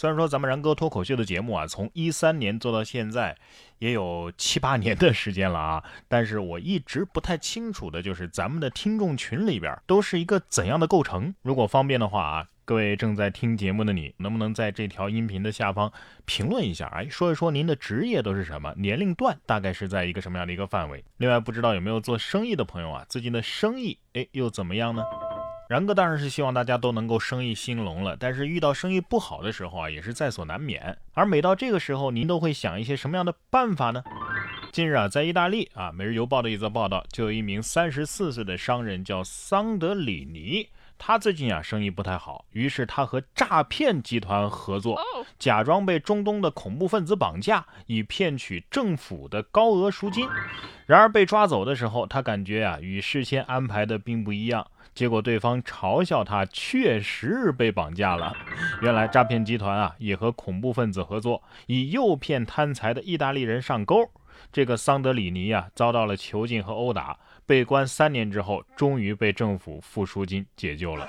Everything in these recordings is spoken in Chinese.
虽然说咱们然哥脱口秀的节目啊，从一三年做到现在，也有七八年的时间了啊，但是我一直不太清楚的就是咱们的听众群里边都是一个怎样的构成。如果方便的话啊，各位正在听节目的你，能不能在这条音频的下方评论一下，哎，说一说您的职业都是什么，年龄段大概是在一个什么样的一个范围？另外，不知道有没有做生意的朋友啊，最近的生意哎又怎么样呢？然哥当然是希望大家都能够生意兴隆了，但是遇到生意不好的时候啊，也是在所难免。而每到这个时候，您都会想一些什么样的办法呢？近日啊，在意大利啊，《每日邮报》的一则报道，就有一名三十四岁的商人叫桑德里尼，他最近啊生意不太好，于是他和诈骗集团合作，假装被中东的恐怖分子绑架，以骗取政府的高额赎金。然而被抓走的时候，他感觉啊与事先安排的并不一样。结果对方嘲笑他确实被绑架了。原来诈骗集团啊也和恐怖分子合作，以诱骗贪财的意大利人上钩。这个桑德里尼啊遭到了囚禁和殴打，被关三年之后，终于被政府付赎金解救了。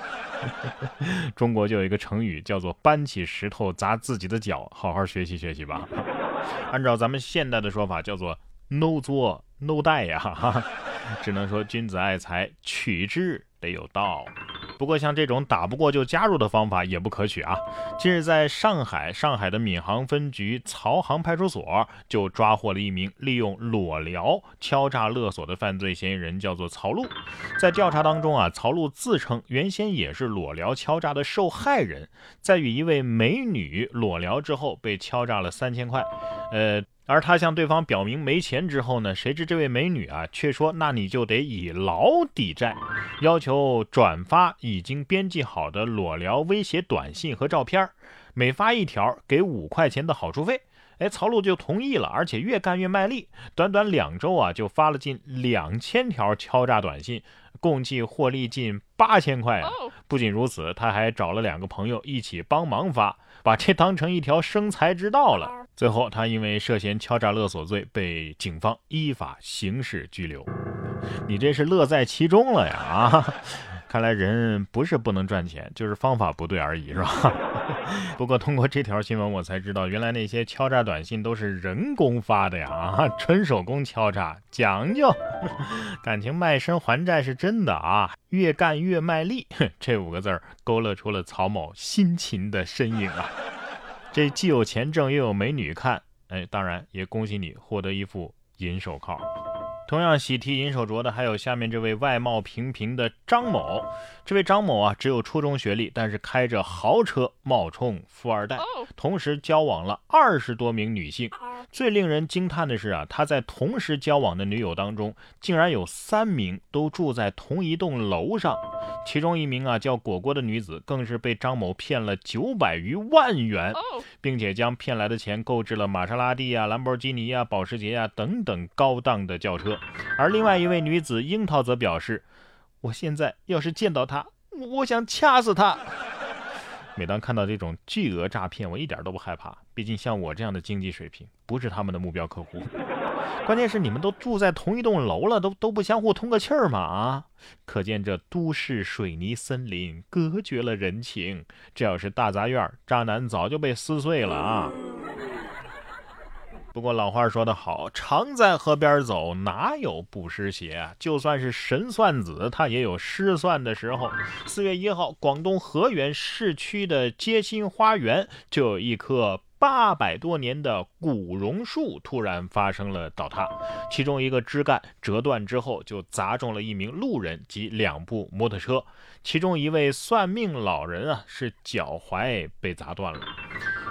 中国就有一个成语叫做“搬起石头砸自己的脚”，好好学习学习吧。按照咱们现代的说法，叫做 “no 作 no 带”呀。只能说君子爱财，取之。得有道，不过像这种打不过就加入的方法也不可取啊！近日在上海，上海的闵行分局曹行派出所就抓获了一名利用裸聊敲诈勒索的犯罪嫌疑人，叫做曹璐。在调查当中啊，曹璐自称原先也是裸聊敲诈的受害人，在与一位美女裸聊之后被敲诈了三千块，呃。而他向对方表明没钱之后呢，谁知这位美女啊却说：“那你就得以劳抵债，要求转发已经编辑好的裸聊威胁短信和照片，每发一条给五块钱的好处费。”哎，曹璐就同意了，而且越干越卖力，短短两周啊就发了近两千条敲诈短信，共计获利近八千块。不仅如此，他还找了两个朋友一起帮忙发，把这当成一条生财之道了。最后，他因为涉嫌敲诈勒索罪被警方依法刑事拘留。你这是乐在其中了呀！啊，看来人不是不能赚钱，就是方法不对而已，是吧？不过通过这条新闻，我才知道原来那些敲诈短信都是人工发的呀！啊，纯手工敲诈，讲究。感情卖身还债是真的啊！越干越卖力，这五个字勾勒出了曹某辛勤的身影啊！这既有钱挣，又有美女看，哎，当然也恭喜你获得一副银手铐。同样喜提银手镯的还有下面这位外貌平平的张某。这位张某啊，只有初中学历，但是开着豪车冒充富二代，同时交往了二十多名女性。最令人惊叹的是啊，他在同时交往的女友当中，竟然有三名都住在同一栋楼上。其中一名啊叫果果的女子，更是被张某骗了九百余万元，并且将骗来的钱购置了玛莎拉蒂啊、兰博基尼啊、保时捷啊等等高档的轿车。而另外一位女子樱桃则表示：“我现在要是见到他，我想掐死他。”每当看到这种巨额诈骗，我一点都不害怕，毕竟像我这样的经济水平，不是他们的目标客户。关键是你们都住在同一栋楼了，都都不相互通个气儿吗？啊，可见这都市水泥森林隔绝了人情。这要是大杂院，渣男早就被撕碎了啊！不过老话说得好，常在河边走，哪有不湿鞋啊？就算是神算子，他也有失算的时候。四月一号，广东河源市区的街心花园就有一棵。八百多年的古榕树突然发生了倒塌，其中一个枝干折断之后，就砸中了一名路人及两部摩托车。其中一位算命老人啊，是脚踝被砸断了。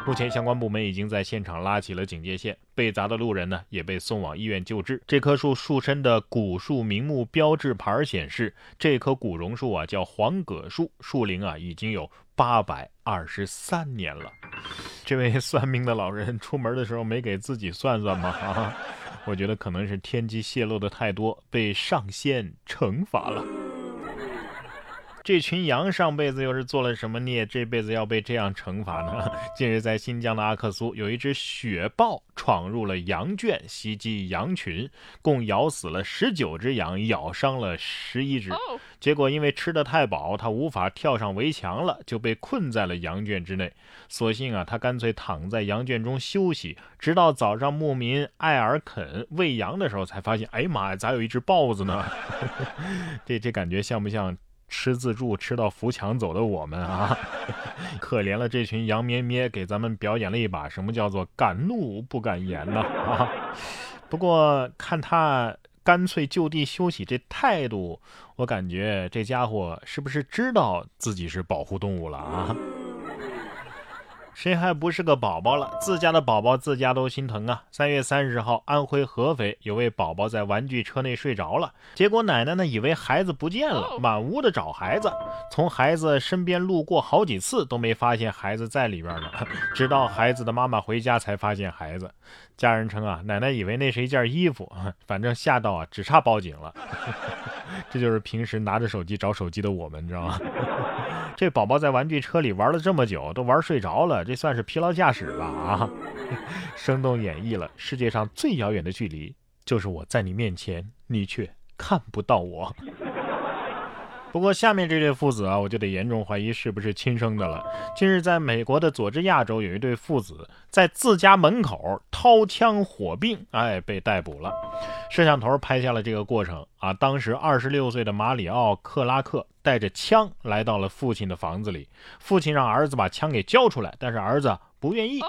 目前相关部门已经在现场拉起了警戒线，被砸的路人呢也被送往医院救治。这棵树树身的古树名木标志牌显示，这棵古榕树啊叫黄葛树，树龄啊已经有八百二十三年了。这位 算命的老人出门的时候没给自己算算吗？啊，我觉得可能是天机泄露的太多，被上仙惩罚了。这群羊上辈子又是做了什么孽，这辈子要被这样惩罚呢？近日，在新疆的阿克苏，有一只雪豹闯入了羊圈，袭击羊群，共咬死了十九只羊，咬伤了十一只。结果因为吃的太饱，它无法跳上围墙了，就被困在了羊圈之内。所幸啊，它干脆躺在羊圈中休息，直到早上牧民艾尔肯喂羊的时候，才发现，哎呀妈呀，咋有一只豹子呢？这这感觉像不像？吃自助吃到扶墙走的我们啊，可怜了这群羊咩咩，给咱们表演了一把什么叫做敢怒不敢言呢啊！不过看他干脆就地休息这态度，我感觉这家伙是不是知道自己是保护动物了啊？谁还不是个宝宝了？自家的宝宝自家都心疼啊！三月三十号，安徽合肥有位宝宝在玩具车内睡着了，结果奶奶呢以为孩子不见了，满屋的找孩子，从孩子身边路过好几次都没发现孩子在里边呢，直到孩子的妈妈回家才发现孩子。家人称啊，奶奶以为那是一件衣服，反正吓到啊，只差报警了。这就是平时拿着手机找手机的我们，知道吗？这宝宝在玩具车里玩了这么久，都玩睡着了，这算是疲劳驾驶吧？啊，生动演绎了世界上最遥远的距离，就是我在你面前，你却看不到我。不过下面这对父子啊，我就得严重怀疑是不是亲生的了。近日，在美国的佐治亚州，有一对父子在自家门口掏枪火并，哎，被逮捕了。摄像头拍下了这个过程啊。当时二十六岁的马里奥·克拉克带着枪来到了父亲的房子里，父亲让儿子把枪给交出来，但是儿子不愿意。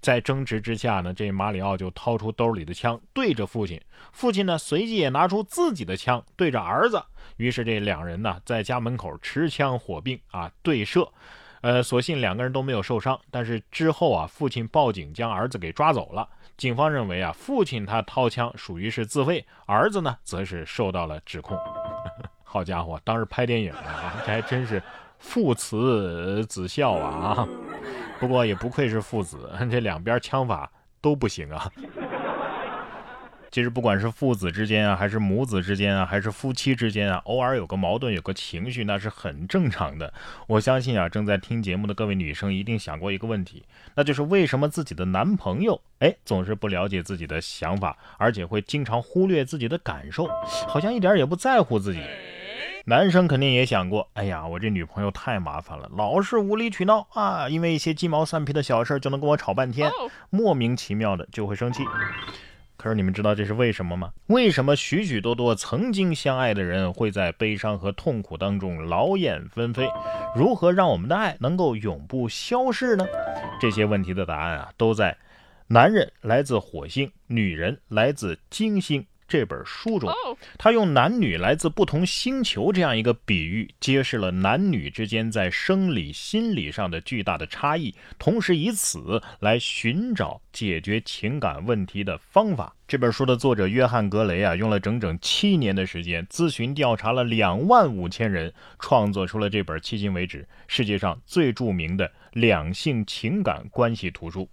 在争执之下呢，这马里奥就掏出兜里的枪对着父亲，父亲呢随即也拿出自己的枪对着儿子。于是这两人呢，在家门口持枪火并啊对射，呃，所幸两个人都没有受伤。但是之后啊，父亲报警将儿子给抓走了。警方认为啊，父亲他掏枪属于是自卫，儿子呢则是受到了指控。好家伙，当时拍电影啊，这还真是父慈子孝啊啊！不过也不愧是父子，这两边枪法都不行啊。其实不管是父子之间啊，还是母子之间啊，还是夫妻之间啊，偶尔有个矛盾，有个情绪，那是很正常的。我相信啊，正在听节目的各位女生一定想过一个问题，那就是为什么自己的男朋友哎总是不了解自己的想法，而且会经常忽略自己的感受，好像一点也不在乎自己。男生肯定也想过，哎呀，我这女朋友太麻烦了，老是无理取闹啊，因为一些鸡毛蒜皮的小事就能跟我吵半天，莫名其妙的就会生气。可是你们知道这是为什么吗？为什么许许多多曾经相爱的人会在悲伤和痛苦当中劳燕分飞？如何让我们的爱能够永不消逝呢？这些问题的答案啊，都在《男人来自火星，女人来自金星》。这本书中，他用男女来自不同星球这样一个比喻，揭示了男女之间在生理、心理上的巨大的差异，同时以此来寻找解决情感问题的方法。这本书的作者约翰·格雷啊，用了整整七年的时间，咨询调查了两万五千人，创作出了这本迄今为止世界上最著名的两性情感关系图书。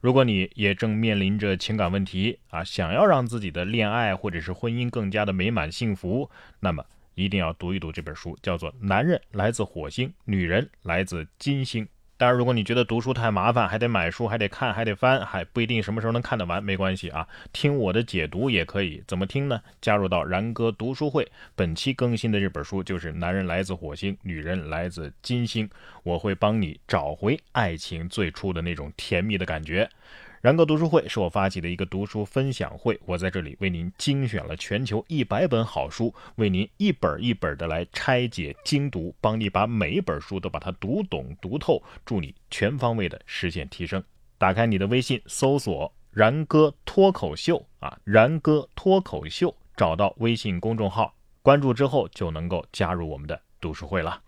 如果你也正面临着情感问题啊，想要让自己的恋爱或者是婚姻更加的美满幸福，那么一定要读一读这本书，叫做《男人来自火星，女人来自金星》。当然，如果你觉得读书太麻烦，还得买书，还得看，还得翻，还不一定什么时候能看得完，没关系啊，听我的解读也可以。怎么听呢？加入到然哥读书会，本期更新的这本书就是《男人来自火星，女人来自金星》，我会帮你找回爱情最初的那种甜蜜的感觉。然哥读书会是我发起的一个读书分享会，我在这里为您精选了全球一百本好书，为您一本一本的来拆解精读，帮你把每一本书都把它读懂读透，助你全方位的实现提升。打开你的微信，搜索“然哥脱口秀”啊，“然哥脱口秀”，找到微信公众号，关注之后就能够加入我们的读书会了。